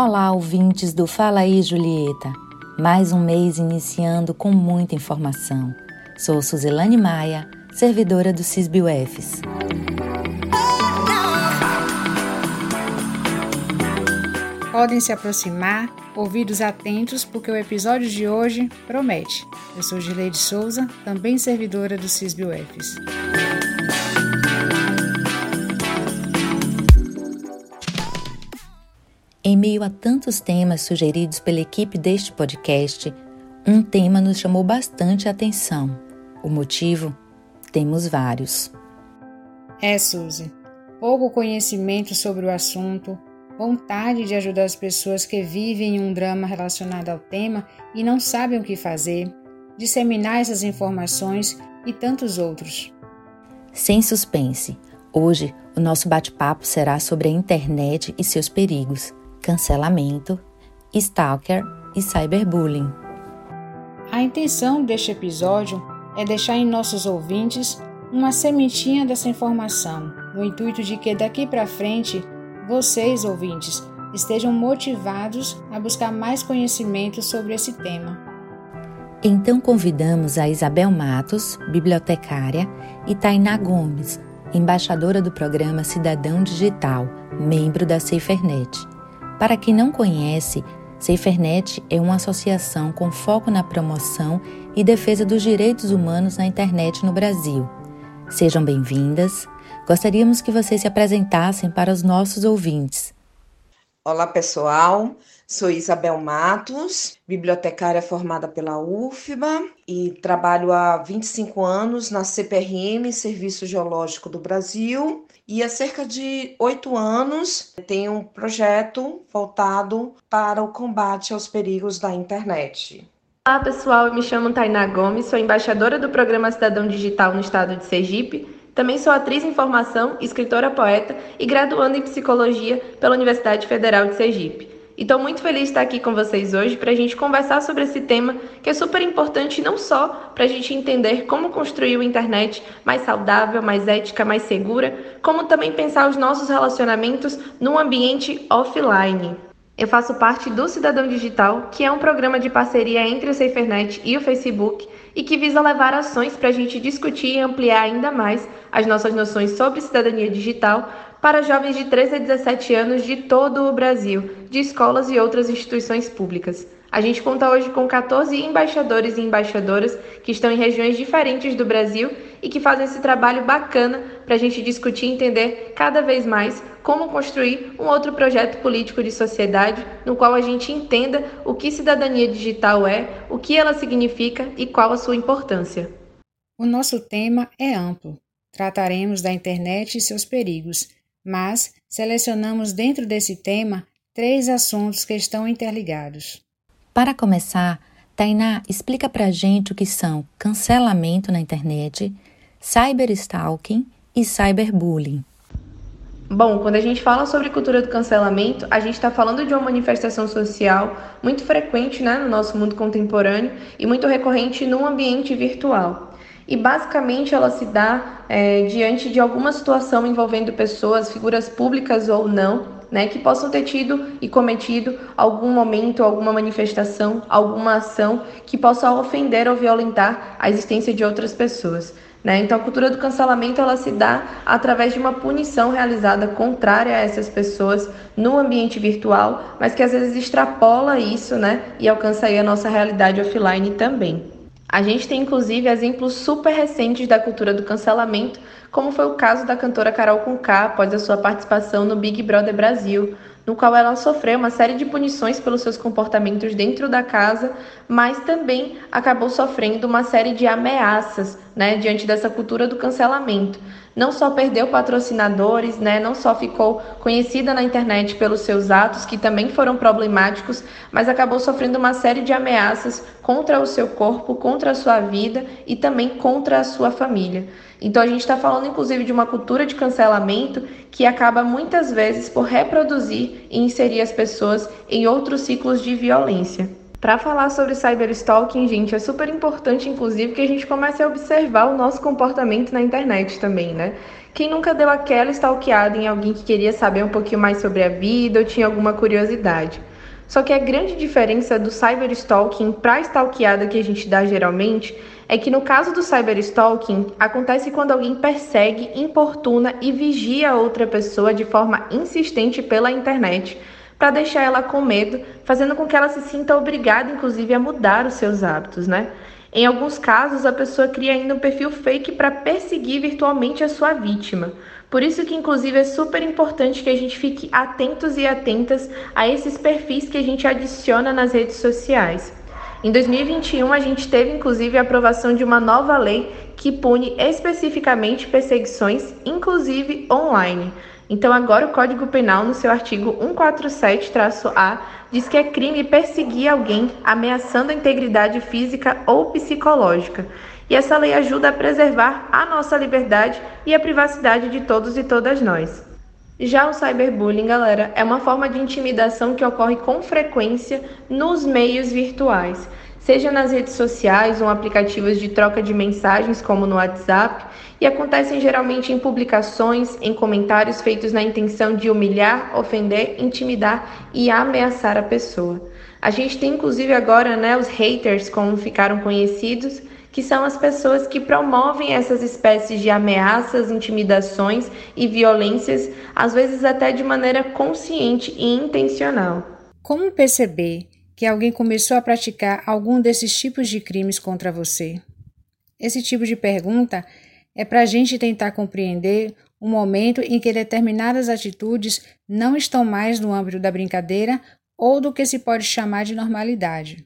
Olá, ouvintes do Fala aí, Julieta. Mais um mês iniciando com muita informação. Sou Suzilane Maia, servidora do CISBUFs. Podem se aproximar, ouvidos atentos, porque o episódio de hoje promete. Eu sou Gileide Souza, também servidora do CISBUFs. Em meio a tantos temas sugeridos pela equipe deste podcast, um tema nos chamou bastante a atenção. O motivo? Temos vários. É, Suzy. Pouco conhecimento sobre o assunto, vontade de ajudar as pessoas que vivem em um drama relacionado ao tema e não sabem o que fazer, disseminar essas informações e tantos outros. Sem suspense, hoje o nosso bate-papo será sobre a internet e seus perigos cancelamento, stalker e cyberbullying. A intenção deste episódio é deixar em nossos ouvintes uma sementinha dessa informação, no intuito de que daqui para frente vocês, ouvintes, estejam motivados a buscar mais conhecimento sobre esse tema. Então convidamos a Isabel Matos, bibliotecária, e Tainá Gomes, embaixadora do programa Cidadão Digital, membro da SaferNet para quem não conhece, SaferNet é uma associação com foco na promoção e defesa dos direitos humanos na internet no Brasil. Sejam bem-vindas. Gostaríamos que vocês se apresentassem para os nossos ouvintes. Olá, pessoal. Sou Isabel Matos, bibliotecária formada pela UFBA e trabalho há 25 anos na CPRM, Serviço Geológico do Brasil, e há cerca de oito anos tenho um projeto voltado para o combate aos perigos da internet. Olá pessoal, eu me chamo Tainá Gomes, sou embaixadora do Programa Cidadão Digital no estado de Sergipe. Também sou atriz em formação, escritora poeta e graduando em psicologia pela Universidade Federal de Sergipe. Estou muito feliz de estar aqui com vocês hoje para a gente conversar sobre esse tema que é super importante não só para a gente entender como construir uma internet mais saudável, mais ética, mais segura, como também pensar os nossos relacionamentos num ambiente offline. Eu faço parte do Cidadão Digital, que é um programa de parceria entre o SaferNet e o Facebook e que visa levar ações para a gente discutir e ampliar ainda mais as nossas noções sobre cidadania digital para jovens de 13 a 17 anos de todo o Brasil, de escolas e outras instituições públicas. A gente conta hoje com 14 embaixadores e embaixadoras que estão em regiões diferentes do Brasil e que fazem esse trabalho bacana para a gente discutir e entender cada vez mais como construir um outro projeto político de sociedade no qual a gente entenda o que cidadania digital é, o que ela significa e qual a sua importância. O nosso tema é amplo. Trataremos da internet e seus perigos mas selecionamos dentro desse tema três assuntos que estão interligados. Para começar, Tainá explica para a gente o que são cancelamento na internet, cyberstalking e cyberbullying. Bom, quando a gente fala sobre cultura do cancelamento, a gente está falando de uma manifestação social muito frequente né, no nosso mundo contemporâneo e muito recorrente no ambiente virtual e basicamente ela se dá é, diante de alguma situação envolvendo pessoas, figuras públicas ou não, né, que possam ter tido e cometido algum momento, alguma manifestação, alguma ação que possa ofender ou violentar a existência de outras pessoas. Né? Então, a cultura do cancelamento ela se dá através de uma punição realizada contrária a essas pessoas no ambiente virtual, mas que às vezes extrapola isso né? e alcança aí a nossa realidade offline também. A gente tem inclusive exemplos super recentes da cultura do cancelamento, como foi o caso da cantora Carol Conká após a sua participação no Big Brother Brasil, no qual ela sofreu uma série de punições pelos seus comportamentos dentro da casa, mas também acabou sofrendo uma série de ameaças, né, diante dessa cultura do cancelamento. Não só perdeu patrocinadores, né, não só ficou conhecida na internet pelos seus atos, que também foram problemáticos, mas acabou sofrendo uma série de ameaças contra o seu corpo, contra a sua vida e também contra a sua família. Então a gente está falando inclusive de uma cultura de cancelamento que acaba muitas vezes por reproduzir e inserir as pessoas em outros ciclos de violência. Para falar sobre cyberstalking, gente, é super importante, inclusive, que a gente comece a observar o nosso comportamento na internet também, né? Quem nunca deu aquela stalkeada em alguém que queria saber um pouquinho mais sobre a vida ou tinha alguma curiosidade? Só que a grande diferença do cyberstalking para a stalkeada que a gente dá geralmente é que no caso do cyberstalking, acontece quando alguém persegue, importuna e vigia outra pessoa de forma insistente pela internet, para deixar ela com medo, fazendo com que ela se sinta obrigada, inclusive, a mudar os seus hábitos, né? Em alguns casos, a pessoa cria ainda um perfil fake para perseguir virtualmente a sua vítima. Por isso que, inclusive, é super importante que a gente fique atentos e atentas a esses perfis que a gente adiciona nas redes sociais. Em 2021, a gente teve inclusive a aprovação de uma nova lei que pune especificamente perseguições, inclusive online. Então, agora o Código Penal, no seu artigo 147-A, diz que é crime perseguir alguém ameaçando a integridade física ou psicológica. E essa lei ajuda a preservar a nossa liberdade e a privacidade de todos e todas nós. Já o cyberbullying, galera, é uma forma de intimidação que ocorre com frequência nos meios virtuais, seja nas redes sociais ou aplicativos de troca de mensagens, como no WhatsApp, e acontecem geralmente em publicações, em comentários feitos na intenção de humilhar, ofender, intimidar e ameaçar a pessoa. A gente tem inclusive agora né, os haters, como ficaram conhecidos, que são as pessoas que promovem essas espécies de ameaças, intimidações e violências, às vezes até de maneira consciente e intencional. Como perceber que alguém começou a praticar algum desses tipos de crimes contra você? Esse tipo de pergunta é para a gente tentar compreender o momento em que determinadas atitudes não estão mais no âmbito da brincadeira ou do que se pode chamar de normalidade.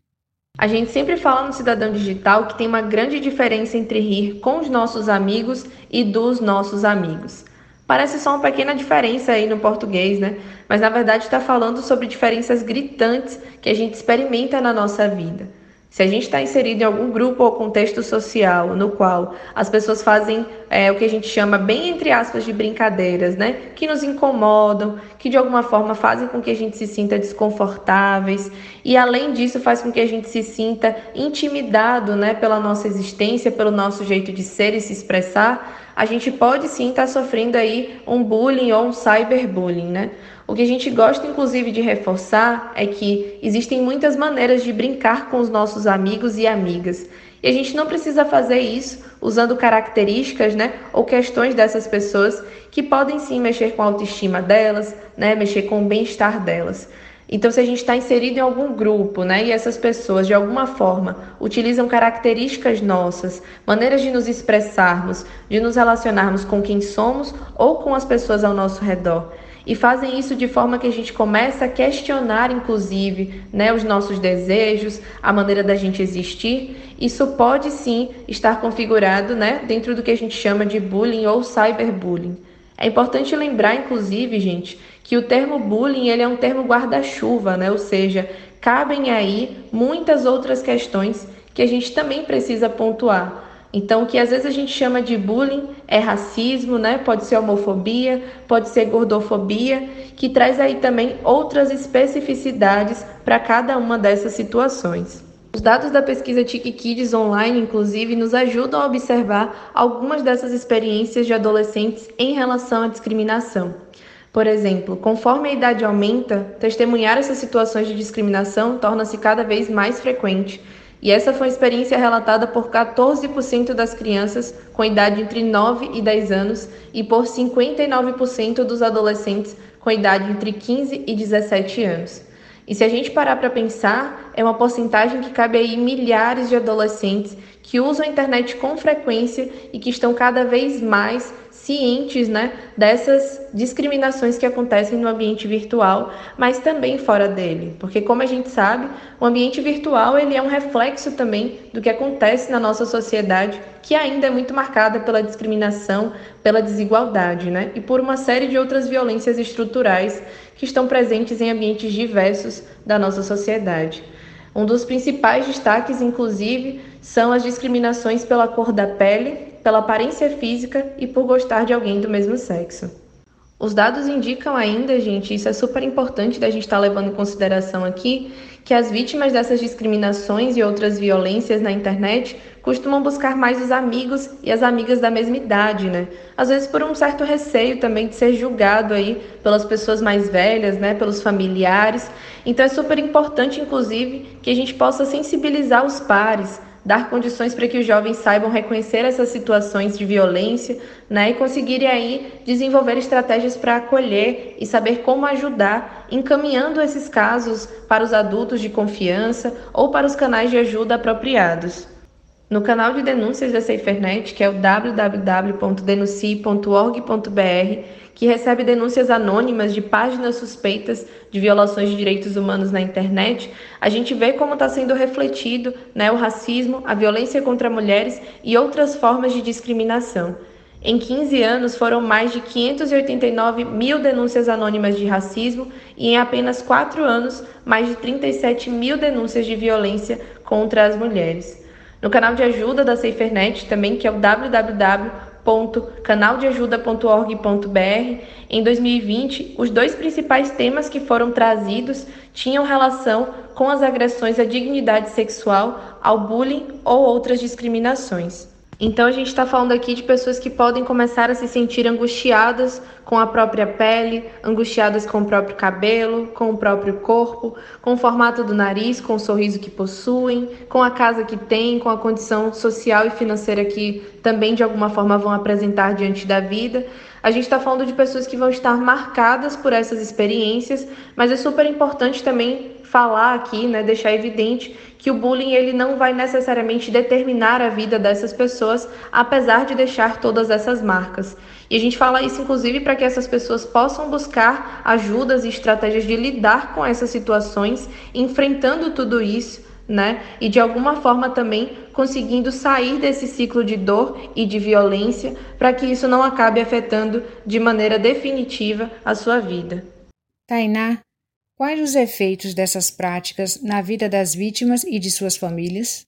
A gente sempre fala no Cidadão Digital que tem uma grande diferença entre rir com os nossos amigos e dos nossos amigos. Parece só uma pequena diferença aí no português, né? Mas na verdade está falando sobre diferenças gritantes que a gente experimenta na nossa vida. Se a gente está inserido em algum grupo ou contexto social no qual as pessoas fazem é, o que a gente chama, bem entre aspas, de brincadeiras, né? Que nos incomodam, que de alguma forma fazem com que a gente se sinta desconfortáveis e, além disso, faz com que a gente se sinta intimidado, né? Pela nossa existência, pelo nosso jeito de ser e se expressar, a gente pode sim estar tá sofrendo aí um bullying ou um cyberbullying, né? O que a gente gosta, inclusive, de reforçar é que existem muitas maneiras de brincar com os nossos amigos e amigas. E a gente não precisa fazer isso usando características, né, ou questões dessas pessoas que podem sim mexer com a autoestima delas, né, mexer com o bem-estar delas. Então, se a gente está inserido em algum grupo, né, e essas pessoas de alguma forma utilizam características nossas, maneiras de nos expressarmos, de nos relacionarmos com quem somos ou com as pessoas ao nosso redor, e fazem isso de forma que a gente começa a questionar, inclusive, né, os nossos desejos, a maneira da gente existir. Isso pode sim estar configurado né, dentro do que a gente chama de bullying ou cyberbullying. É importante lembrar, inclusive, gente, que o termo bullying ele é um termo guarda-chuva, né? ou seja, cabem aí muitas outras questões que a gente também precisa pontuar. Então, o que às vezes a gente chama de bullying é racismo, né? Pode ser homofobia, pode ser gordofobia, que traz aí também outras especificidades para cada uma dessas situações. Os dados da pesquisa Tiki Kids Online, inclusive, nos ajudam a observar algumas dessas experiências de adolescentes em relação à discriminação. Por exemplo, conforme a idade aumenta, testemunhar essas situações de discriminação torna-se cada vez mais frequente, e essa foi uma experiência relatada por 14% das crianças com idade entre 9 e 10 anos e por 59% dos adolescentes com idade entre 15 e 17 anos. E se a gente parar para pensar, é uma porcentagem que cabe aí milhares de adolescentes que usam a internet com frequência e que estão cada vez mais cientes né, dessas discriminações que acontecem no ambiente virtual, mas também fora dele. Porque, como a gente sabe, o ambiente virtual ele é um reflexo também do que acontece na nossa sociedade, que ainda é muito marcada pela discriminação, pela desigualdade né, e por uma série de outras violências estruturais que estão presentes em ambientes diversos da nossa sociedade. Um dos principais destaques, inclusive, são as discriminações pela cor da pele, pela aparência física e por gostar de alguém do mesmo sexo. Os dados indicam ainda, gente, isso é super importante da gente estar tá levando em consideração aqui, que as vítimas dessas discriminações e outras violências na internet costumam buscar mais os amigos e as amigas da mesma idade, né? Às vezes por um certo receio também de ser julgado aí pelas pessoas mais velhas, né, pelos familiares. Então é super importante, inclusive, que a gente possa sensibilizar os pares, dar condições para que os jovens saibam reconhecer essas situações de violência, né, e conseguirem aí desenvolver estratégias para acolher e saber como ajudar, encaminhando esses casos para os adultos de confiança ou para os canais de ajuda apropriados. No canal de denúncias da SaferNet, que é o www.denuncie.org.br, que recebe denúncias anônimas de páginas suspeitas de violações de direitos humanos na internet, a gente vê como está sendo refletido né, o racismo, a violência contra mulheres e outras formas de discriminação. Em 15 anos, foram mais de 589 mil denúncias anônimas de racismo e, em apenas 4 anos, mais de 37 mil denúncias de violência contra as mulheres. No canal de ajuda da SaferNet também, que é o www.canaldeajuda.org.br, em 2020, os dois principais temas que foram trazidos tinham relação com as agressões à dignidade sexual, ao bullying ou outras discriminações. Então a gente está falando aqui de pessoas que podem começar a se sentir angustiadas com a própria pele, angustiadas com o próprio cabelo, com o próprio corpo, com o formato do nariz, com o sorriso que possuem, com a casa que têm, com a condição social e financeira que também de alguma forma vão apresentar diante da vida. A gente está falando de pessoas que vão estar marcadas por essas experiências, mas é super importante também falar aqui, né, deixar evidente que o bullying ele não vai necessariamente determinar a vida dessas pessoas, apesar de deixar todas essas marcas. E a gente fala isso inclusive para que essas pessoas possam buscar ajudas e estratégias de lidar com essas situações, enfrentando tudo isso, né? E de alguma forma também conseguindo sair desse ciclo de dor e de violência, para que isso não acabe afetando de maneira definitiva a sua vida. Tainá, Quais os efeitos dessas práticas na vida das vítimas e de suas famílias?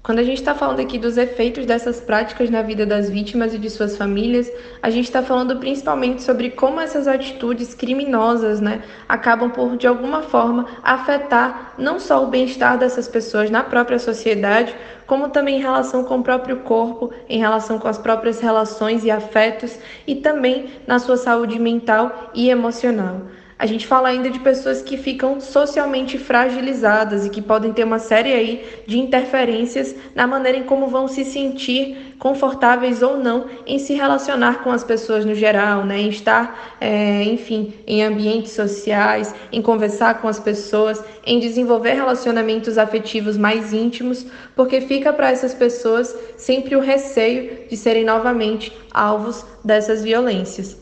Quando a gente está falando aqui dos efeitos dessas práticas na vida das vítimas e de suas famílias, a gente está falando principalmente sobre como essas atitudes criminosas, né, acabam por de alguma forma afetar não só o bem-estar dessas pessoas na própria sociedade, como também em relação com o próprio corpo, em relação com as próprias relações e afetos e também na sua saúde mental e emocional. A gente fala ainda de pessoas que ficam socialmente fragilizadas e que podem ter uma série aí de interferências na maneira em como vão se sentir confortáveis ou não em se relacionar com as pessoas no geral, né? em estar, é, enfim, em ambientes sociais, em conversar com as pessoas, em desenvolver relacionamentos afetivos mais íntimos, porque fica para essas pessoas sempre o receio de serem novamente alvos dessas violências.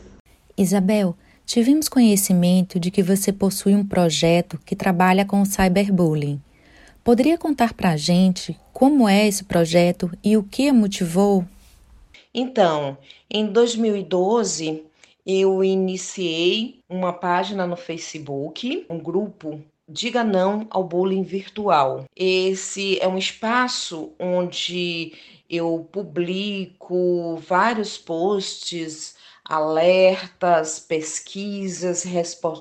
Isabel, Tivemos conhecimento de que você possui um projeto que trabalha com o cyberbullying. Poderia contar para a gente como é esse projeto e o que a motivou? Então, em 2012, eu iniciei uma página no Facebook, um grupo Diga Não ao Bullying Virtual. Esse é um espaço onde eu publico vários posts alertas, pesquisas,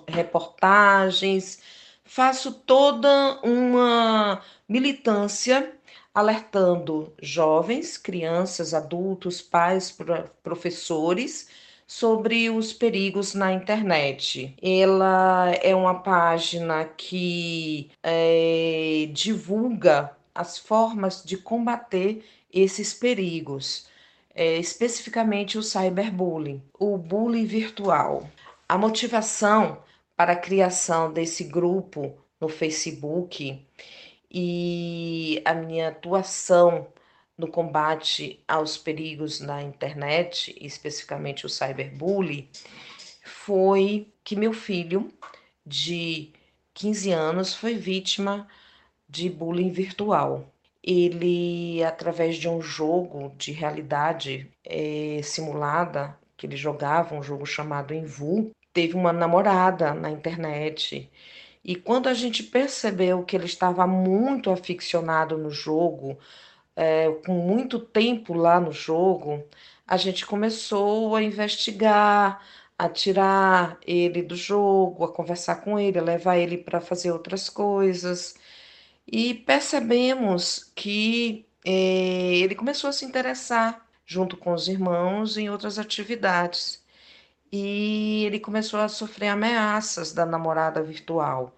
reportagens, faço toda uma militância alertando jovens, crianças, adultos, pais, professores sobre os perigos na internet. Ela é uma página que é, divulga as formas de combater esses perigos é, especificamente o cyberbullying, o bullying virtual. A motivação para a criação desse grupo no Facebook e a minha atuação no combate aos perigos na internet, especificamente o cyberbullying, foi que meu filho de 15 anos foi vítima de bullying virtual ele, através de um jogo de realidade é, simulada, que ele jogava, um jogo chamado Envu, teve uma namorada na internet. E quando a gente percebeu que ele estava muito aficionado no jogo, é, com muito tempo lá no jogo, a gente começou a investigar, a tirar ele do jogo, a conversar com ele, a levar ele para fazer outras coisas. E percebemos que é, ele começou a se interessar, junto com os irmãos, em outras atividades. E ele começou a sofrer ameaças da namorada virtual.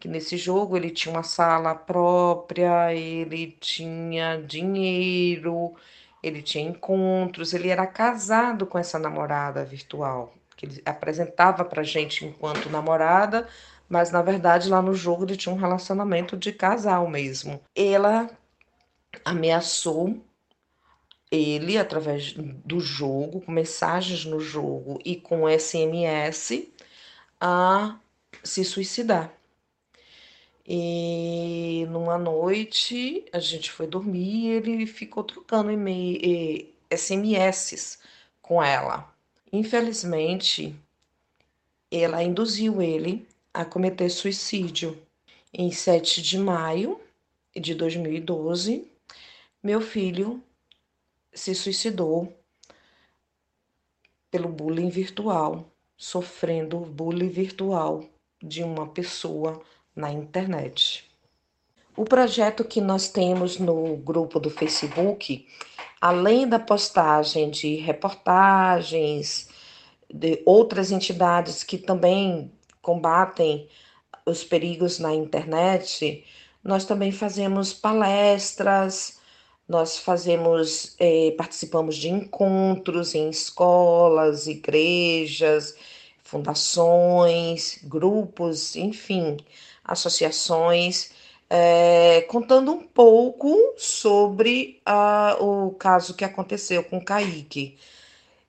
Que nesse jogo ele tinha uma sala própria, ele tinha dinheiro, ele tinha encontros, ele era casado com essa namorada virtual, que ele apresentava para gente enquanto namorada, mas na verdade lá no jogo ele tinha um relacionamento de casal mesmo. Ela ameaçou ele através do jogo, com mensagens no jogo e com SMS, a se suicidar. E numa noite a gente foi dormir e ele ficou trocando e SMS com ela. Infelizmente, ela induziu ele a cometer suicídio. Em 7 de maio de 2012, meu filho se suicidou pelo bullying virtual, sofrendo bullying virtual de uma pessoa na internet. O projeto que nós temos no grupo do Facebook, além da postagem de reportagens de outras entidades que também combatem os perigos na internet, nós também fazemos palestras, nós fazemos, eh, participamos de encontros em escolas, igrejas, fundações, grupos, enfim, associações, é, contando um pouco sobre uh, o caso que aconteceu com Kaique.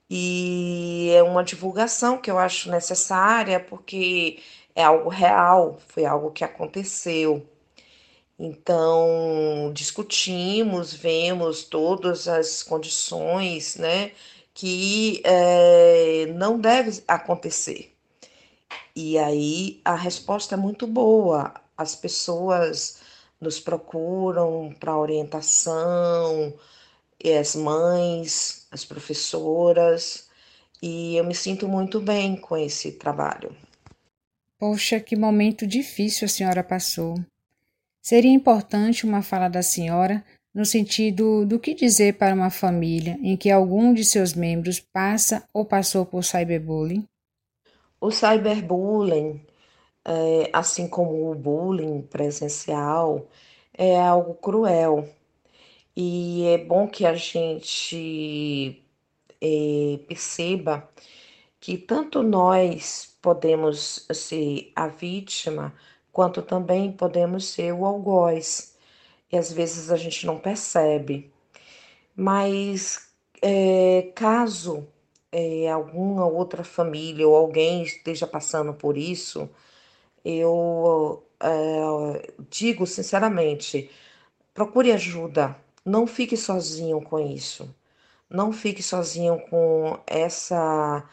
E é uma divulgação que eu acho necessária, porque é algo real, foi algo que aconteceu. Então, discutimos, vemos todas as condições, né, que é, não deve acontecer. E aí a resposta é muito boa. As pessoas nos procuram para orientação, e as mães, as professoras, e eu me sinto muito bem com esse trabalho. Poxa, que momento difícil a senhora passou. Seria importante uma fala da senhora no sentido do que dizer para uma família em que algum de seus membros passa ou passou por cyberbullying? O cyberbullying, é, assim como o bullying presencial, é algo cruel. E é bom que a gente é, perceba que tanto nós podemos ser a vítima, quanto também podemos ser o algoz. E às vezes a gente não percebe. Mas é, caso é, alguma outra família ou alguém esteja passando por isso, eu é, digo sinceramente: procure ajuda, não fique sozinho com isso, não fique sozinho com essa,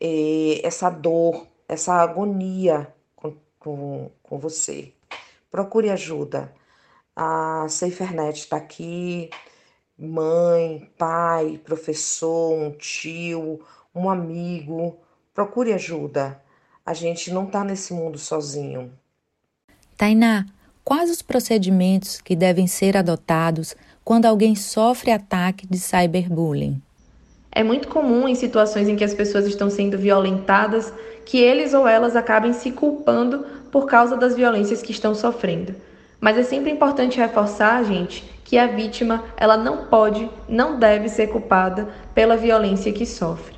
é, essa dor, essa agonia com, com, com você. Procure ajuda. A SaferNet está aqui mãe, pai, professor, um tio, um amigo. Procure ajuda. A gente não está nesse mundo sozinho. Tainá, quais os procedimentos que devem ser adotados quando alguém sofre ataque de cyberbullying? É muito comum em situações em que as pessoas estão sendo violentadas que eles ou elas acabem se culpando por causa das violências que estão sofrendo. Mas é sempre importante reforçar, gente, que a vítima ela não pode, não deve ser culpada pela violência que sofre.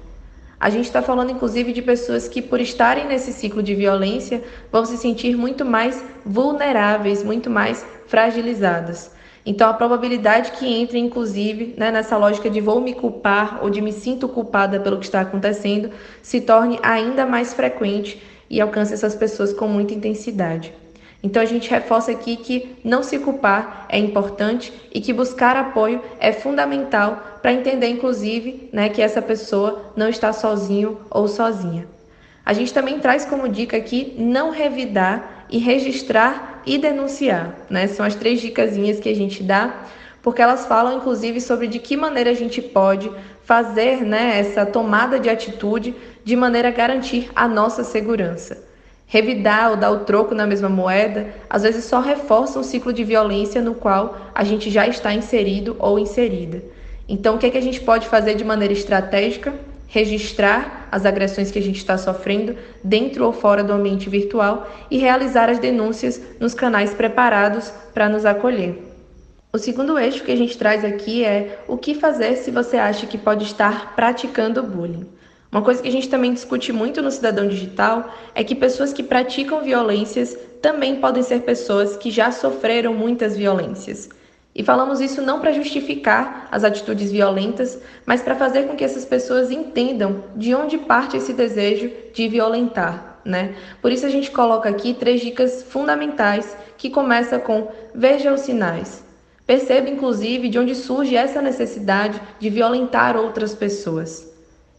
A gente está falando inclusive de pessoas que, por estarem nesse ciclo de violência, vão se sentir muito mais vulneráveis, muito mais fragilizadas. Então, a probabilidade que entre, inclusive, né, nessa lógica de vou me culpar ou de me sinto culpada pelo que está acontecendo, se torne ainda mais frequente e alcance essas pessoas com muita intensidade. Então a gente reforça aqui que não se culpar é importante e que buscar apoio é fundamental para entender, inclusive, né, que essa pessoa não está sozinho ou sozinha. A gente também traz como dica aqui não revidar e registrar e denunciar. Né? São as três dicasinhas que a gente dá, porque elas falam inclusive sobre de que maneira a gente pode fazer né, essa tomada de atitude de maneira a garantir a nossa segurança. Revidar ou dar o troco na mesma moeda, às vezes só reforça um ciclo de violência no qual a gente já está inserido ou inserida. Então, o que, é que a gente pode fazer de maneira estratégica? Registrar as agressões que a gente está sofrendo dentro ou fora do ambiente virtual e realizar as denúncias nos canais preparados para nos acolher. O segundo eixo que a gente traz aqui é o que fazer se você acha que pode estar praticando bullying. Uma coisa que a gente também discute muito no Cidadão Digital é que pessoas que praticam violências também podem ser pessoas que já sofreram muitas violências. E falamos isso não para justificar as atitudes violentas, mas para fazer com que essas pessoas entendam de onde parte esse desejo de violentar, né? Por isso a gente coloca aqui três dicas fundamentais que começa com veja os sinais. Perceba inclusive de onde surge essa necessidade de violentar outras pessoas.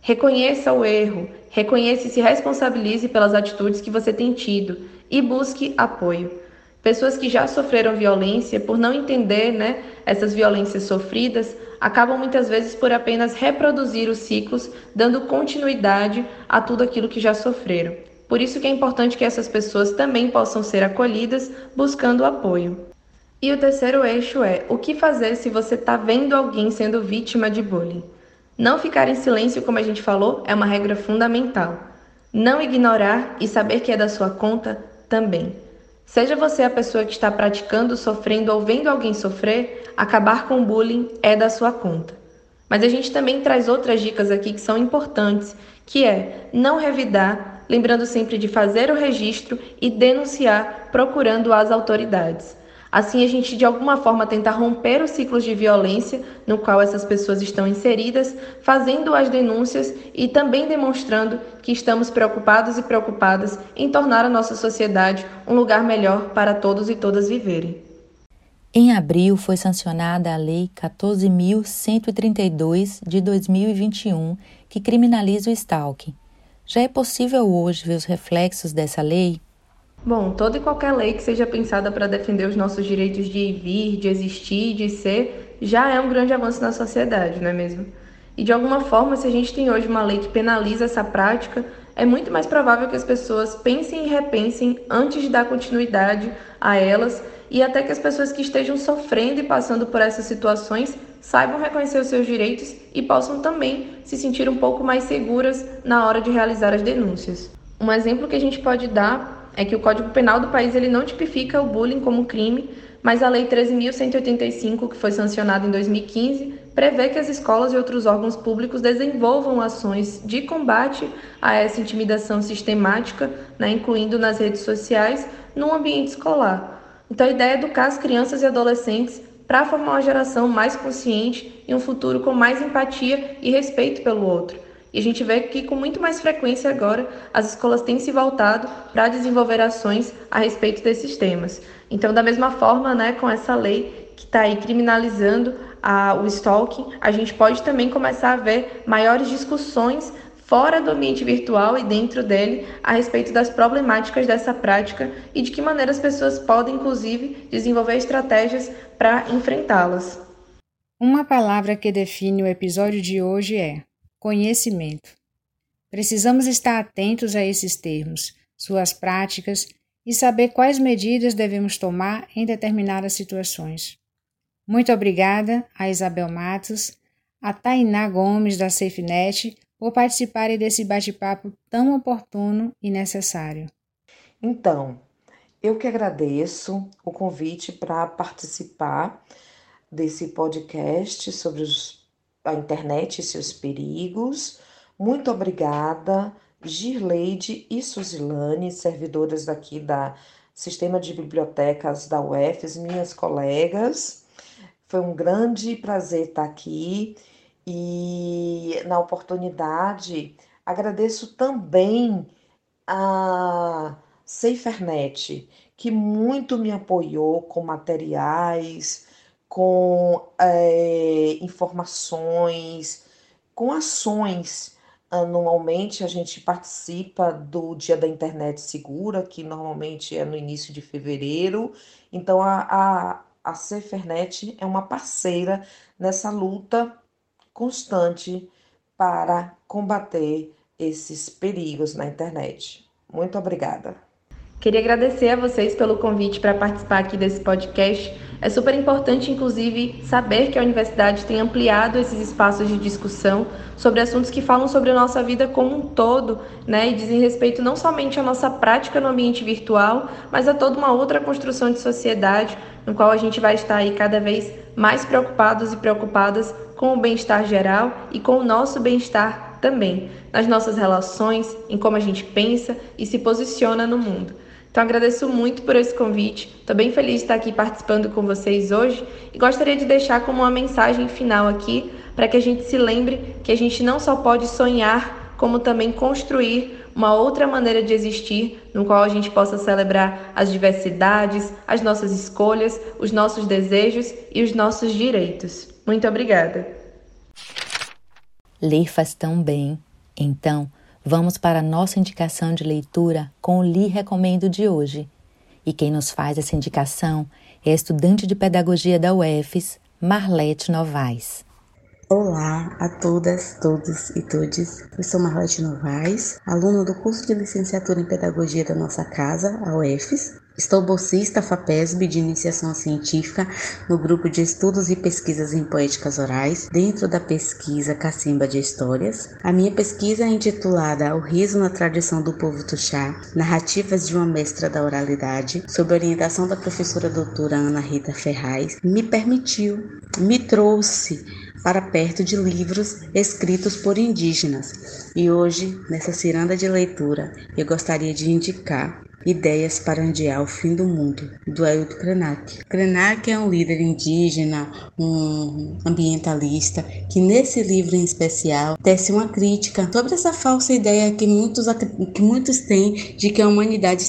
Reconheça o erro, reconheça e se responsabilize pelas atitudes que você tem tido e busque apoio. Pessoas que já sofreram violência, por não entender né, essas violências sofridas, acabam muitas vezes por apenas reproduzir os ciclos, dando continuidade a tudo aquilo que já sofreram. Por isso que é importante que essas pessoas também possam ser acolhidas buscando apoio. E o terceiro eixo é o que fazer se você está vendo alguém sendo vítima de bullying. Não ficar em silêncio, como a gente falou, é uma regra fundamental. Não ignorar e saber que é da sua conta também. Seja você a pessoa que está praticando, sofrendo ou vendo alguém sofrer, acabar com o bullying é da sua conta. Mas a gente também traz outras dicas aqui que são importantes, que é não revidar, lembrando sempre de fazer o registro e denunciar procurando as autoridades. Assim, a gente de alguma forma tenta romper os ciclos de violência no qual essas pessoas estão inseridas, fazendo as denúncias e também demonstrando que estamos preocupados e preocupadas em tornar a nossa sociedade um lugar melhor para todos e todas viverem. Em abril foi sancionada a Lei 14.132 de 2021, que criminaliza o stalking. Já é possível hoje ver os reflexos dessa lei? Bom, toda e qualquer lei que seja pensada para defender os nossos direitos de vir, de existir, de ser, já é um grande avanço na sociedade, não é mesmo? E de alguma forma, se a gente tem hoje uma lei que penaliza essa prática, é muito mais provável que as pessoas pensem e repensem antes de dar continuidade a elas e até que as pessoas que estejam sofrendo e passando por essas situações saibam reconhecer os seus direitos e possam também se sentir um pouco mais seguras na hora de realizar as denúncias. Um exemplo que a gente pode dar é que o Código Penal do país ele não tipifica o bullying como crime, mas a Lei 13.185, que foi sancionada em 2015, prevê que as escolas e outros órgãos públicos desenvolvam ações de combate a essa intimidação sistemática, né, incluindo nas redes sociais, no ambiente escolar. Então, a ideia é educar as crianças e adolescentes para formar uma geração mais consciente e um futuro com mais empatia e respeito pelo outro. E a gente vê que com muito mais frequência agora as escolas têm se voltado para desenvolver ações a respeito desses temas. Então, da mesma forma, né, com essa lei que está aí criminalizando a, o stalking, a gente pode também começar a ver maiores discussões fora do ambiente virtual e dentro dele a respeito das problemáticas dessa prática e de que maneira as pessoas podem, inclusive, desenvolver estratégias para enfrentá-las. Uma palavra que define o episódio de hoje é conhecimento. Precisamos estar atentos a esses termos, suas práticas e saber quais medidas devemos tomar em determinadas situações. Muito obrigada a Isabel Matos, a Tainá Gomes da SafeNet por participarem desse bate-papo tão oportuno e necessário. Então, eu que agradeço o convite para participar desse podcast sobre os a internet e seus perigos. Muito obrigada, Girleide e Suzilane, servidoras aqui da Sistema de Bibliotecas da UFES, minhas colegas. Foi um grande prazer estar aqui e, na oportunidade, agradeço também a SaferNet, que muito me apoiou com materiais, com é, informações, com ações. Anualmente a gente participa do Dia da Internet Segura, que normalmente é no início de fevereiro. Então a, a, a Cefernet é uma parceira nessa luta constante para combater esses perigos na internet. Muito obrigada. Queria agradecer a vocês pelo convite para participar aqui desse podcast. É super importante, inclusive, saber que a universidade tem ampliado esses espaços de discussão sobre assuntos que falam sobre a nossa vida como um todo, né? E dizem respeito não somente à nossa prática no ambiente virtual, mas a toda uma outra construção de sociedade, no qual a gente vai estar aí cada vez mais preocupados e preocupadas com o bem-estar geral e com o nosso bem-estar também, nas nossas relações, em como a gente pensa e se posiciona no mundo. Então agradeço muito por esse convite. Estou bem feliz de estar aqui participando com vocês hoje e gostaria de deixar como uma mensagem final aqui para que a gente se lembre que a gente não só pode sonhar, como também construir uma outra maneira de existir, no qual a gente possa celebrar as diversidades, as nossas escolhas, os nossos desejos e os nossos direitos. Muito obrigada. Ler faz tão bem. Então, Vamos para a nossa indicação de leitura com o Li Recomendo de hoje. E quem nos faz essa indicação é a estudante de pedagogia da UFES, Marlete Novaes. Olá a todas, todos e todes. Eu sou Marlete Novaes, aluna do curso de licenciatura em pedagogia da nossa casa, a UFES, Estou bolsista FAPESB de iniciação científica no grupo de estudos e pesquisas em poéticas orais, dentro da pesquisa Cacimba de Histórias. A minha pesquisa é intitulada O Riso na Tradição do Povo Tuxá, Narrativas de uma Mestra da Oralidade, sob orientação da professora doutora Ana Rita Ferraz, me permitiu, me trouxe para perto de livros escritos por indígenas. E hoje, nessa ciranda de leitura, eu gostaria de indicar Ideias para Andiar o Fim do Mundo, do Ailton Krenak. Krenak é um líder indígena, um ambientalista, que nesse livro em especial tece uma crítica sobre essa falsa ideia que muitos, que muitos têm de que a humanidade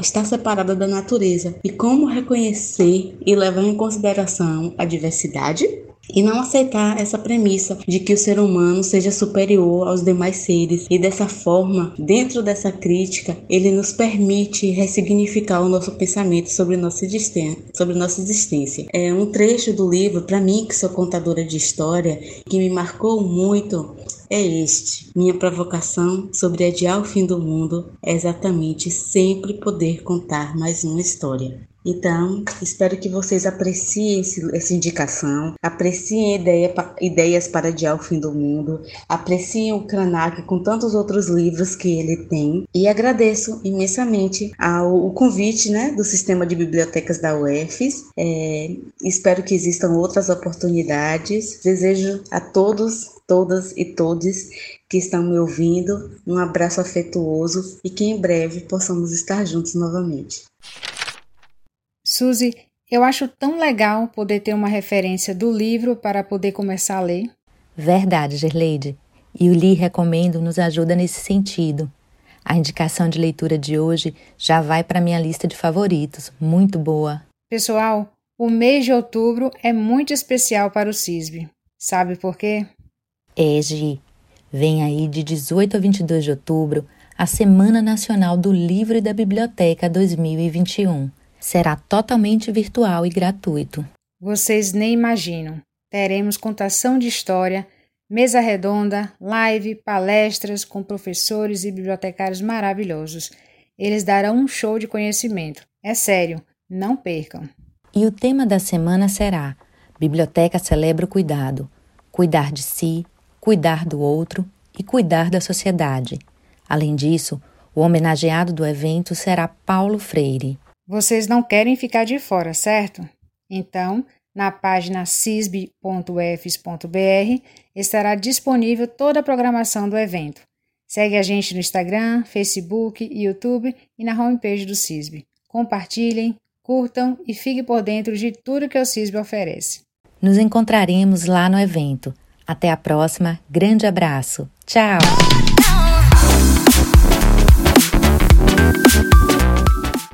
está separada da natureza e como reconhecer e levar em consideração a diversidade e não aceitar essa premissa de que o ser humano seja superior aos demais seres. E dessa forma, dentro dessa crítica, ele nos permite ressignificar o nosso pensamento sobre nossa existência. Sobre nossa existência. É um trecho do livro, para mim, que sou contadora de história, que me marcou muito é este. Minha provocação sobre adiar o fim do mundo é exatamente sempre poder contar mais uma história. Então, espero que vocês apreciem esse, essa indicação, apreciem ideia, ideias para adiar o fim do mundo, apreciem o Kranak com tantos outros livros que ele tem e agradeço imensamente ao o convite né, do sistema de bibliotecas da UFES. É, espero que existam outras oportunidades. Desejo a todos, todas e todos que estão me ouvindo um abraço afetuoso e que em breve possamos estar juntos novamente. Suzy, eu acho tão legal poder ter uma referência do livro para poder começar a ler. Verdade, Gerleide. E o Li Recomendo nos ajuda nesse sentido. A indicação de leitura de hoje já vai para minha lista de favoritos. Muito boa. Pessoal, o mês de outubro é muito especial para o CISB. Sabe por quê? É, Gi. Vem aí de 18 a 22 de outubro a Semana Nacional do Livro e da Biblioteca 2021 será totalmente virtual e gratuito. Vocês nem imaginam. Teremos contação de história, mesa redonda, live, palestras com professores e bibliotecários maravilhosos. Eles darão um show de conhecimento. É sério, não percam. E o tema da semana será: Biblioteca celebra o cuidado. Cuidar de si, cuidar do outro e cuidar da sociedade. Além disso, o homenageado do evento será Paulo Freire. Vocês não querem ficar de fora, certo? Então, na página cisb.ufs.br estará disponível toda a programação do evento. Segue a gente no Instagram, Facebook, YouTube e na homepage do CISB. Compartilhem, curtam e fiquem por dentro de tudo que o CISB oferece. Nos encontraremos lá no evento. Até a próxima. Grande abraço. Tchau!